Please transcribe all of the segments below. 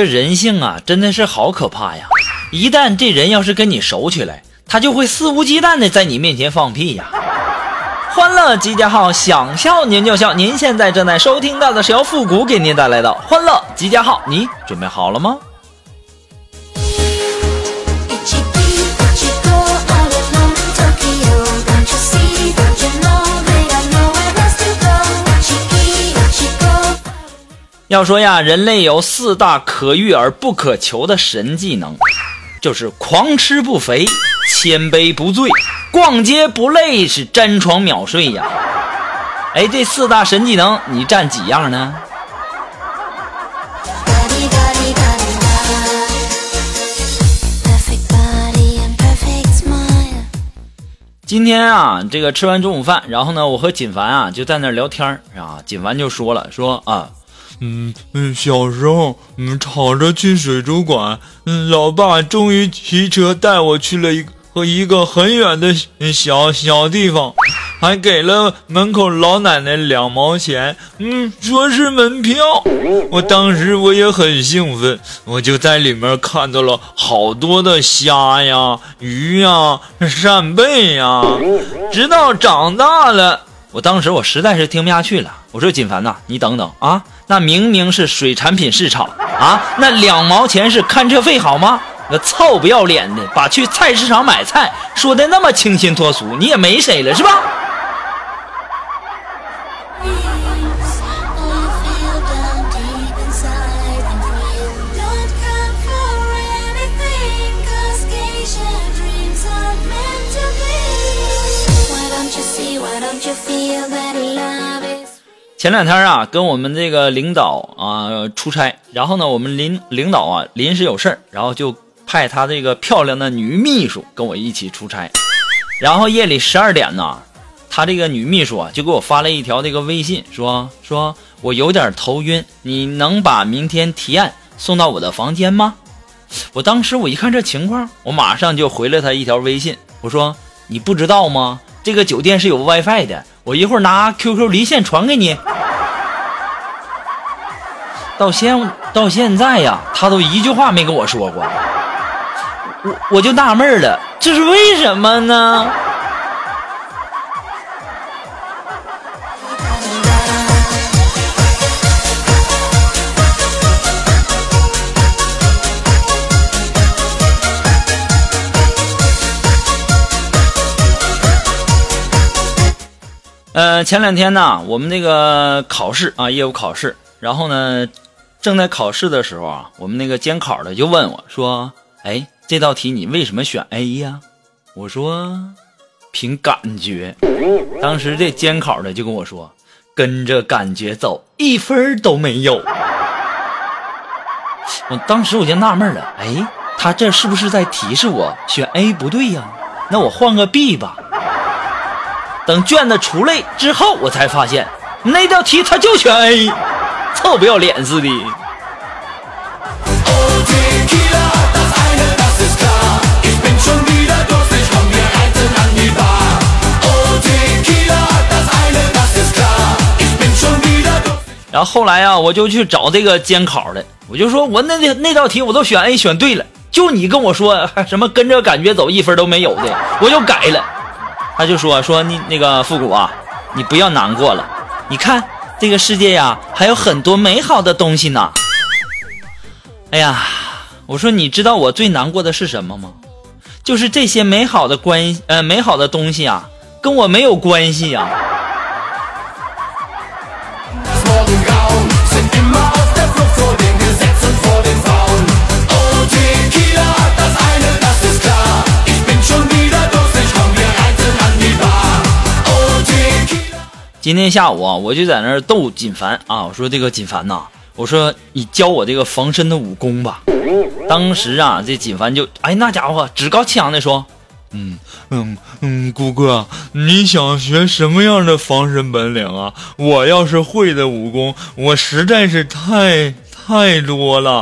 这人性啊，真的是好可怕呀！一旦这人要是跟你熟起来，他就会肆无忌惮的在你面前放屁呀！欢乐集结号，想笑您就笑。您现在正在收听到的是由复古给您带来的欢乐集结号，你准备好了吗？要说呀，人类有四大可遇而不可求的神技能，就是狂吃不肥、千杯不醉、逛街不累，是沾床秒睡呀。哎，这四大神技能你占几样呢？今天啊，这个吃完中午饭，然后呢，我和锦凡啊就在那聊天啊。锦凡就说了，说啊。嗯嗯，小时候，嗯，吵着去水族馆，嗯，老爸终于骑车带我去了一和一个很远的小小地方，还给了门口老奶奶两毛钱，嗯，说是门票。我当时我也很兴奋，我就在里面看到了好多的虾呀、鱼呀、扇贝呀，直到长大了。我当时我实在是听不下去了，我说锦凡呐，你等等啊，那明明是水产品市场啊，那两毛钱是看车费好吗？那臭不要脸的，把去菜市场买菜说的那么清新脱俗，你也没谁了是吧？前两天啊，跟我们这个领导啊出差，然后呢，我们领领导啊临时有事儿，然后就派他这个漂亮的女秘书跟我一起出差。然后夜里十二点呢，他这个女秘书啊就给我发了一条这个微信，说说我有点头晕，你能把明天提案送到我的房间吗？我当时我一看这情况，我马上就回了他一条微信，我说你不知道吗？这个酒店是有 WiFi 的。我一会儿拿 QQ 离线传给你。到现到现在呀，他都一句话没跟我说过，我我就纳闷了，这是为什么呢？呃，前两天呢，我们那个考试啊，业务考试，然后呢，正在考试的时候啊，我们那个监考的就问我说：“哎，这道题你为什么选 A 呀？”我说：“凭感觉。”当时这监考的就跟我说：“跟着感觉走，一分都没有。”我当时我就纳闷了，哎，他这是不是在提示我选 A 不对呀？那我换个 B 吧。等卷子出来之后，我才发现那道题他就选 A，臭不要脸似的。然后后来啊，我就去找这个监考的，我就说我那那那道题我都选 A 选对了，就你跟我说什么跟着感觉走一分都没有的，我就改了。他就说说你那个复古啊，你不要难过了，你看这个世界呀，还有很多美好的东西呢。哎呀，我说你知道我最难过的是什么吗？就是这些美好的关呃美好的东西啊，跟我没有关系呀。今天下午啊，我就在那儿逗锦凡啊，我说这个锦凡呐，我说你教我这个防身的武功吧。当时啊，这锦凡就哎那家伙趾高气扬的说，嗯嗯嗯，姑哥，你想学什么样的防身本领啊？我要是会的武功，我实在是太太多了。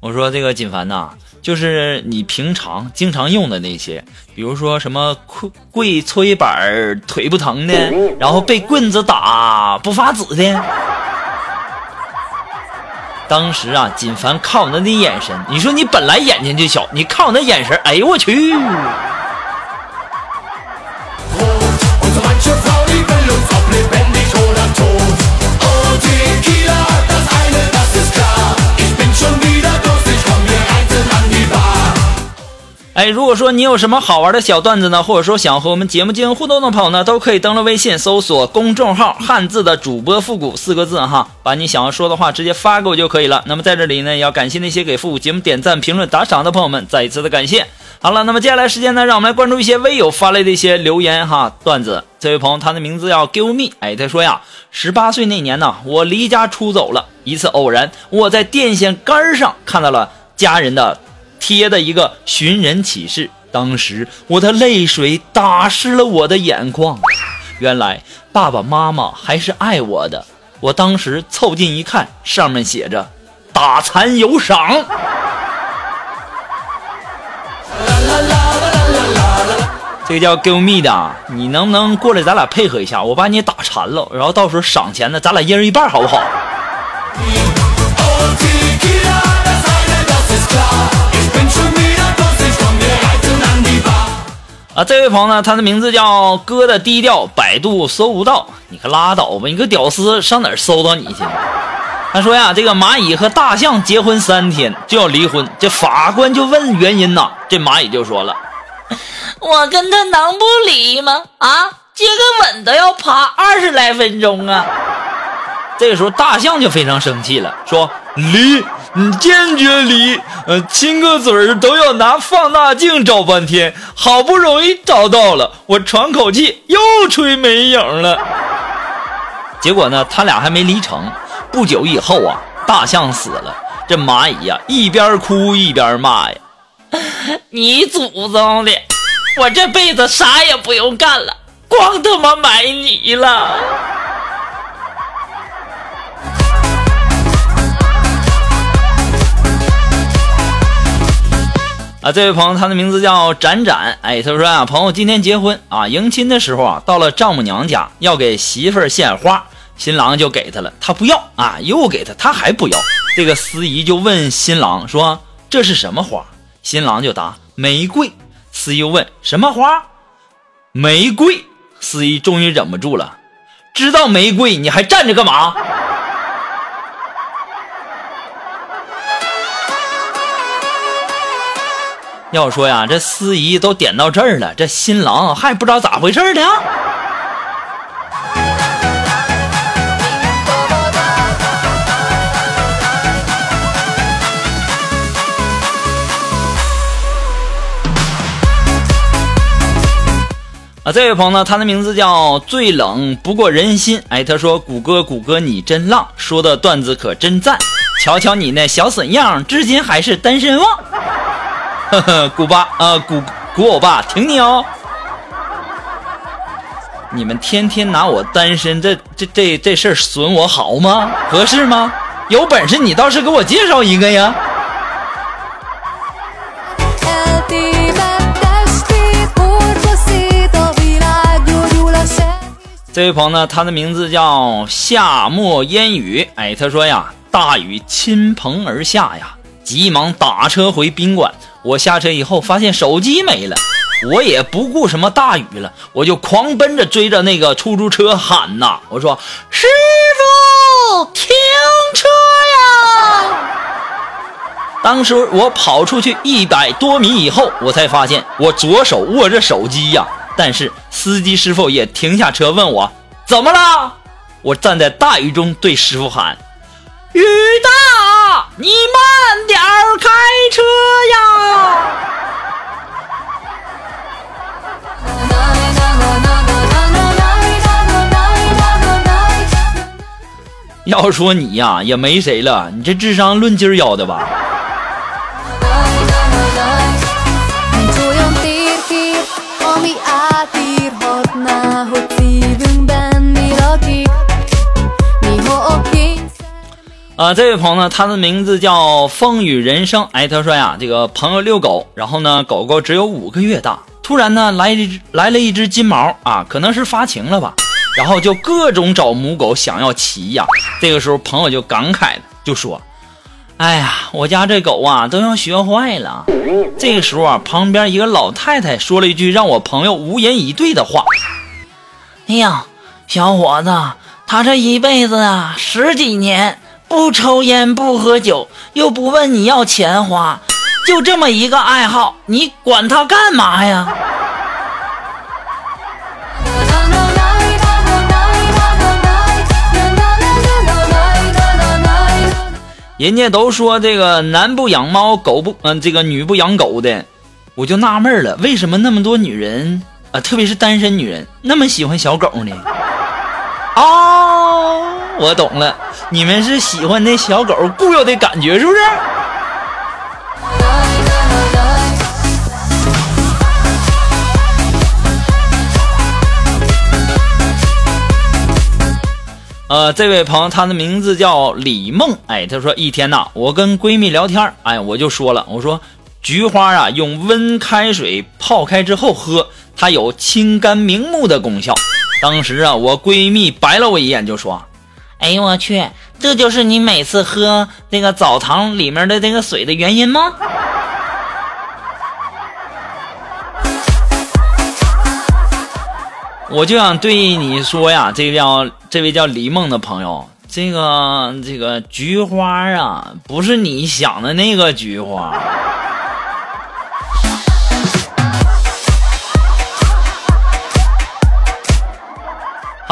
我说这个锦凡呐，就是你平常经常用的那些，比如说什么跪跪搓衣板儿腿不疼的，然后被棍子打不发紫的。当时啊，锦凡看我那那眼神，你说你本来眼睛就小，你看我那眼神，哎呦我去！哎，如果说你有什么好玩的小段子呢，或者说想和我们节目进行互动的朋友呢，都可以登录微信搜索公众号“汉字的主播复古”四个字哈，把你想要说的话直接发给我就可以了。那么在这里呢，也要感谢那些给复古节目点赞、评论、打赏的朋友们，再一次的感谢。好了，那么接下来时间呢，让我们来关注一些微友发来的一些留言哈段子。这位朋友他的名字叫 Give Me，哎，他说呀，十八岁那年呢，我离家出走了，一次偶然，我在电线杆上看到了家人的。贴的一个寻人启事，当时我的泪水打湿了我的眼眶。原来爸爸妈妈还是爱我的。我当时凑近一看，上面写着“打残有赏”。这个叫 Give me 的，你能不能过来，咱俩配合一下？我把你打残了，然后到时候赏钱呢，咱俩一人一半，好不好？啊，这位朋友呢，他的名字叫哥的低调，百度搜不到。你可拉倒吧，你个屌丝上哪儿搜到你去？他说呀，这个蚂蚁和大象结婚三天就要离婚，这法官就问原因呐，这蚂蚁就说了：“我跟他能不离吗？啊，接个吻都要爬二十来分钟啊！”这个时候大象就非常生气了，说：“离。”你坚决离，呃，亲个嘴儿都要拿放大镜照半天，好不容易找到了，我喘口气又吹没影了。结果呢，他俩还没离成，不久以后啊，大象死了，这蚂蚁呀一边哭一边骂呀：“ 你祖宗的，我这辈子啥也不用干了，光他妈埋你了。”啊，这位朋友，他的名字叫展展。哎，他说啊，朋友今天结婚啊，迎亲的时候啊，到了丈母娘家要给媳妇儿献花，新郎就给他了，他不要啊，又给他，他还不要。这个司仪就问新郎说：“这是什么花？”新郎就答：“玫瑰。”司仪又问：“什么花？”玫瑰。司仪终于忍不住了：“知道玫瑰，你还站着干嘛？”要说呀，这司仪都点到这儿了，这新郎还不知道咋回事呢。啊，这位朋友呢，他的名字叫最冷不过人心。哎，他说：“谷歌，谷歌，你真浪，说的段子可真赞。瞧瞧你那小损样，至今还是单身汪。” 古巴啊，古古欧巴，挺你哦！你们天天拿我单身这这这这事儿损我好吗？合适吗？有本事你倒是给我介绍一个呀！这位朋友呢，他的名字叫夏末烟雨。哎，他说呀，大雨倾盆而下呀，急忙打车回宾馆。我下车以后发现手机没了，我也不顾什么大雨了，我就狂奔着追着那个出租车喊呐！我说：“师傅，停车呀！”当时我跑出去一百多米以后，我才发现我左手握着手机呀，但是司机师傅也停下车问我怎么了。我站在大雨中对师傅喊：“雨大，你慢点开车呀！”要说你呀，也没谁了，你这智商论斤儿要的吧？啊，这位朋友呢，他的名字叫风雨人生。哎，他说呀，这个朋友遛狗，然后呢，狗狗只有五个月大，突然呢，来一只来了一只金毛啊，可能是发情了吧，然后就各种找母狗想要骑呀。这个时候，朋友就感慨就说：“哎呀，我家这狗啊，都要学坏了。”这个时候啊，旁边一个老太太说了一句让我朋友无言以对的话：“哎呀，小伙子，他这一辈子啊，十几年。”不抽烟不喝酒，又不问你要钱花，就这么一个爱好，你管他干嘛呀？人家都说这个男不养猫，狗不嗯，这个女不养狗的，我就纳闷了，为什么那么多女人啊，特别是单身女人，那么喜欢小狗呢？哦，我懂了。你们是喜欢那小狗固有的感觉，是不是？呃，这位朋友，他的名字叫李梦。哎，他说一天呐，我跟闺蜜聊天，哎，我就说了，我说菊花啊，用温开水泡开之后喝，它有清肝明目的功效。当时啊，我闺蜜白了我一眼，就说。哎呦我去！这就是你每次喝那个澡堂里面的那个水的原因吗？我就想对你说呀，这叫这位叫李梦的朋友，这个这个菊花啊，不是你想的那个菊花。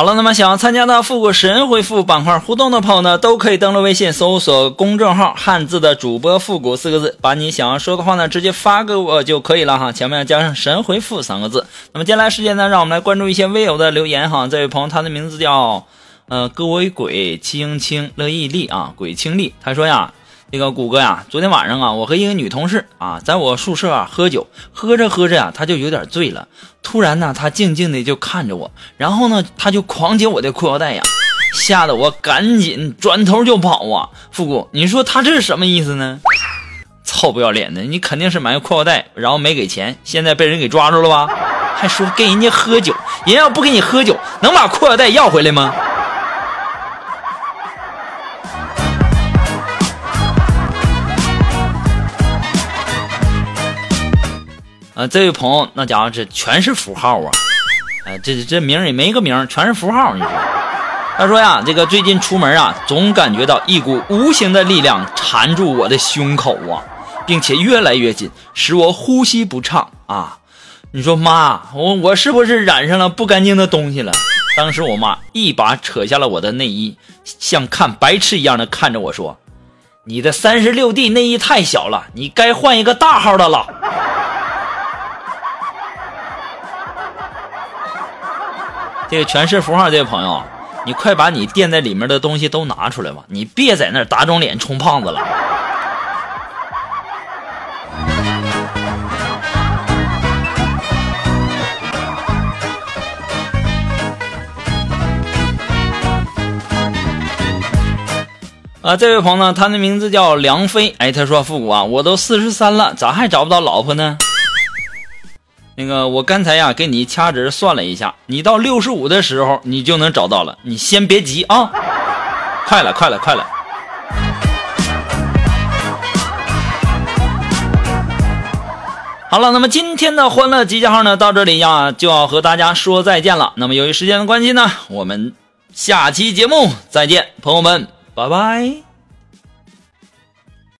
好了，那么想要参加到复古神回复板块互动的朋友呢，都可以登录微信搜索公众号“汉字的主播复古”四个字，把你想要说的话呢直接发给我就可以了哈，前面要加上“神回复”三个字。那么接下来时间呢，让我们来关注一些微友的留言哈。这位朋友他的名字叫呃各位鬼清清乐意力啊，鬼清丽，他说呀。那个谷歌呀，昨天晚上啊，我和一个女同事啊，在我宿舍啊喝酒，喝着喝着呀，她就有点醉了。突然呢，她静静的就看着我，然后呢，她就狂解我的裤腰带呀，吓得我赶紧转头就跑啊。复古，你说她这是什么意思呢？臭不要脸的，你肯定是买个裤腰带，然后没给钱，现在被人给抓住了吧？还说跟人家喝酒，人要不给你喝酒，能把裤腰带要回来吗？啊，这位朋友，那家伙这全是符号啊！哎，这这名也没个名，全是符号。你说，他说呀，这个最近出门啊，总感觉到一股无形的力量缠住我的胸口啊，并且越来越紧，使我呼吸不畅啊！你说妈，我我是不是染上了不干净的东西了？当时我妈一把扯下了我的内衣，像看白痴一样的看着我说：“你的三十六 D 内衣太小了，你该换一个大号的了。”这个全是符号，这位朋友，你快把你垫在里面的东西都拿出来吧，你别在那儿打肿脸充胖子了。啊，这位朋友呢，他的名字叫梁飞，哎，他说：“复古啊，我都四十三了，咋还找不到老婆呢？”那个，我刚才呀给你掐指算了一下，你到六十五的时候你就能找到了，你先别急啊，快了，快了，快了。好了，那么今天的欢乐集结号呢，到这里呀就要和大家说再见了。那么由于时间的关系呢，我们下期节目再见，朋友们，拜拜。